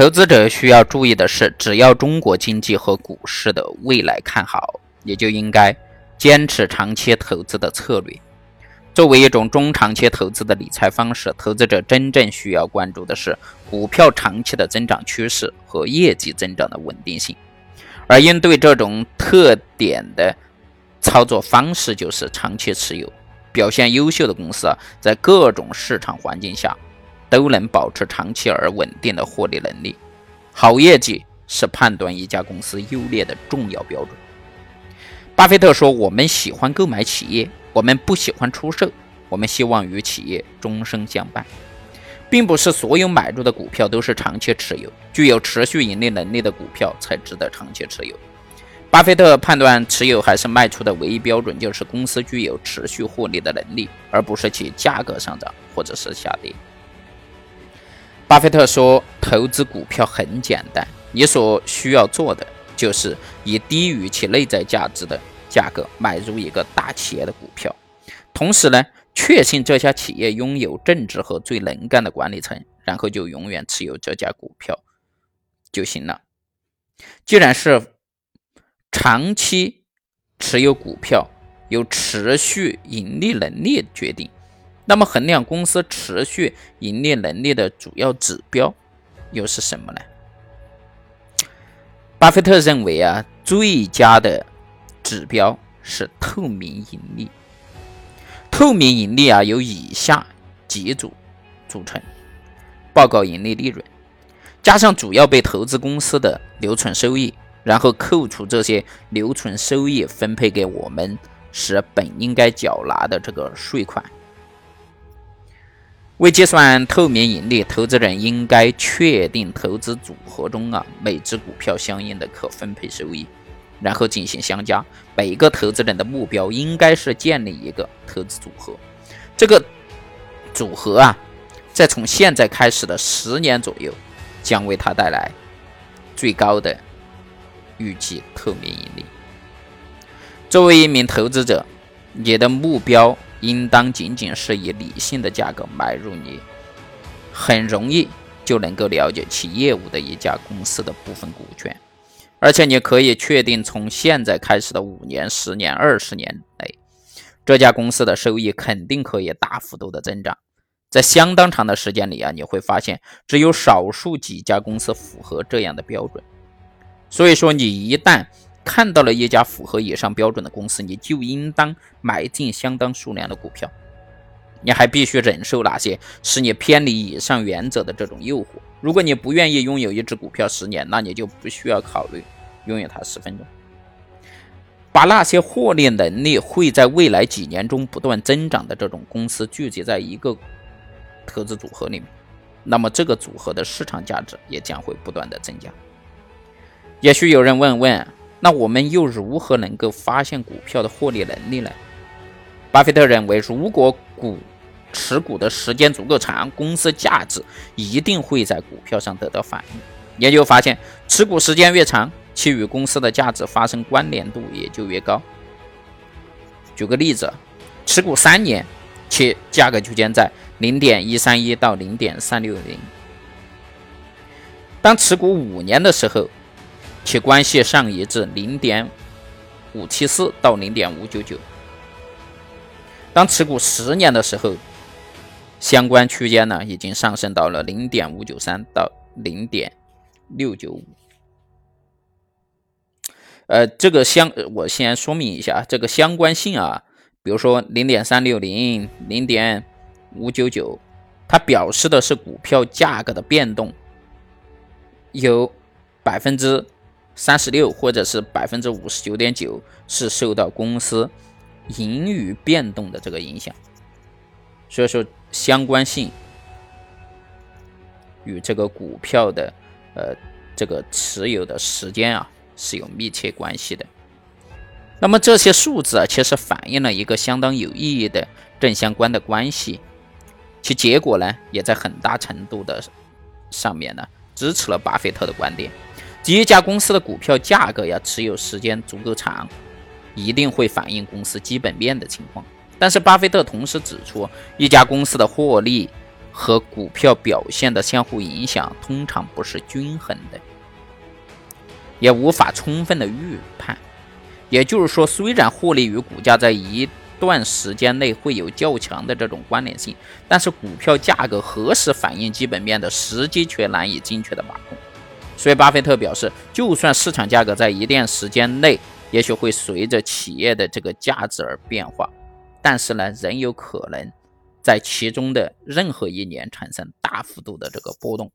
投资者需要注意的是，只要中国经济和股市的未来看好，也就应该坚持长期投资的策略。作为一种中长期投资的理财方式，投资者真正需要关注的是股票长期的增长趋势和业绩增长的稳定性。而应对这种特点的操作方式就是长期持有。表现优秀的公司啊，在各种市场环境下。都能保持长期而稳定的获利能力。好业绩是判断一家公司优劣的重要标准。巴菲特说：“我们喜欢购买企业，我们不喜欢出售。我们希望与企业终生相伴，并不是所有买入的股票都是长期持有。具有持续盈利能力的股票才值得长期持有。”巴菲特判断持有还是卖出的唯一标准就是公司具有持续获利的能力，而不是其价格上涨或者是下跌。巴菲特说：“投资股票很简单，你所需要做的就是以低于其内在价值的价格买入一个大企业的股票，同时呢，确信这家企业拥有正直和最能干的管理层，然后就永远持有这家股票就行了。既然是长期持有股票，由持续盈利能力决定。”那么，衡量公司持续盈利能力的主要指标又是什么呢？巴菲特认为啊，最佳的指标是透明盈利。透明盈利啊，由以下几组组成：报告盈利利润，加上主要被投资公司的留存收益，然后扣除这些留存收益分配给我们时本应该缴纳的这个税款。为计算透明盈利，投资人应该确定投资组合中啊每只股票相应的可分配收益，然后进行相加。每个投资人的目标应该是建立一个投资组合，这个组合啊，在从现在开始的十年左右，将为他带来最高的预计透明盈利。作为一名投资者，你的目标。应当仅仅是以理性的价格买入你很容易就能够了解其业务的一家公司的部分股权，而且你可以确定从现在开始的五年、十年、二十年内，这家公司的收益肯定可以大幅度的增长。在相当长的时间里啊，你会发现只有少数几家公司符合这样的标准。所以说，你一旦看到了一家符合以上标准的公司，你就应当买进相当数量的股票。你还必须忍受那些使你偏离以上原则的这种诱惑。如果你不愿意拥有一只股票十年，那你就不需要考虑拥有它十分钟。把那些获利能力会在未来几年中不断增长的这种公司聚集在一个投资组合里面，那么这个组合的市场价值也将会不断的增加。也许有人问问。那我们又如何能够发现股票的获利能力呢？巴菲特认为，如果股持股的时间足够长，公司价值一定会在股票上得到反映。研究发现，持股时间越长，其与公司的价值发生关联度也就越高。举个例子，持股三年，其价格区间在零点一三一到零点三六零；当持股五年的时候，其关系上移至零点五七四到零点五九九。当持股十年的时候，相关区间呢已经上升到了零点五九三到零点六九五。呃，这个相我先说明一下这个相关性啊，比如说零点三六零、零点五九九，它表示的是股票价格的变动有百分之。三十六或者是百分之五十九点九是受到公司盈余变动的这个影响，所以说相关性与这个股票的呃这个持有的时间啊是有密切关系的。那么这些数字啊其实反映了一个相当有意义的正相关的关系，其结果呢也在很大程度的上面呢支持了巴菲特的观点。第一家公司的股票价格呀，持有时间足够长，一定会反映公司基本面的情况。但是，巴菲特同时指出，一家公司的获利和股票表现的相互影响通常不是均衡的，也无法充分的预判。也就是说，虽然获利与股价在一段时间内会有较强的这种关联性，但是股票价格何时反映基本面的时机却难以精确的把控。所以，巴菲特表示，就算市场价格在一定时间内也许会随着企业的这个价值而变化，但是呢，仍有可能在其中的任何一年产生大幅度的这个波动。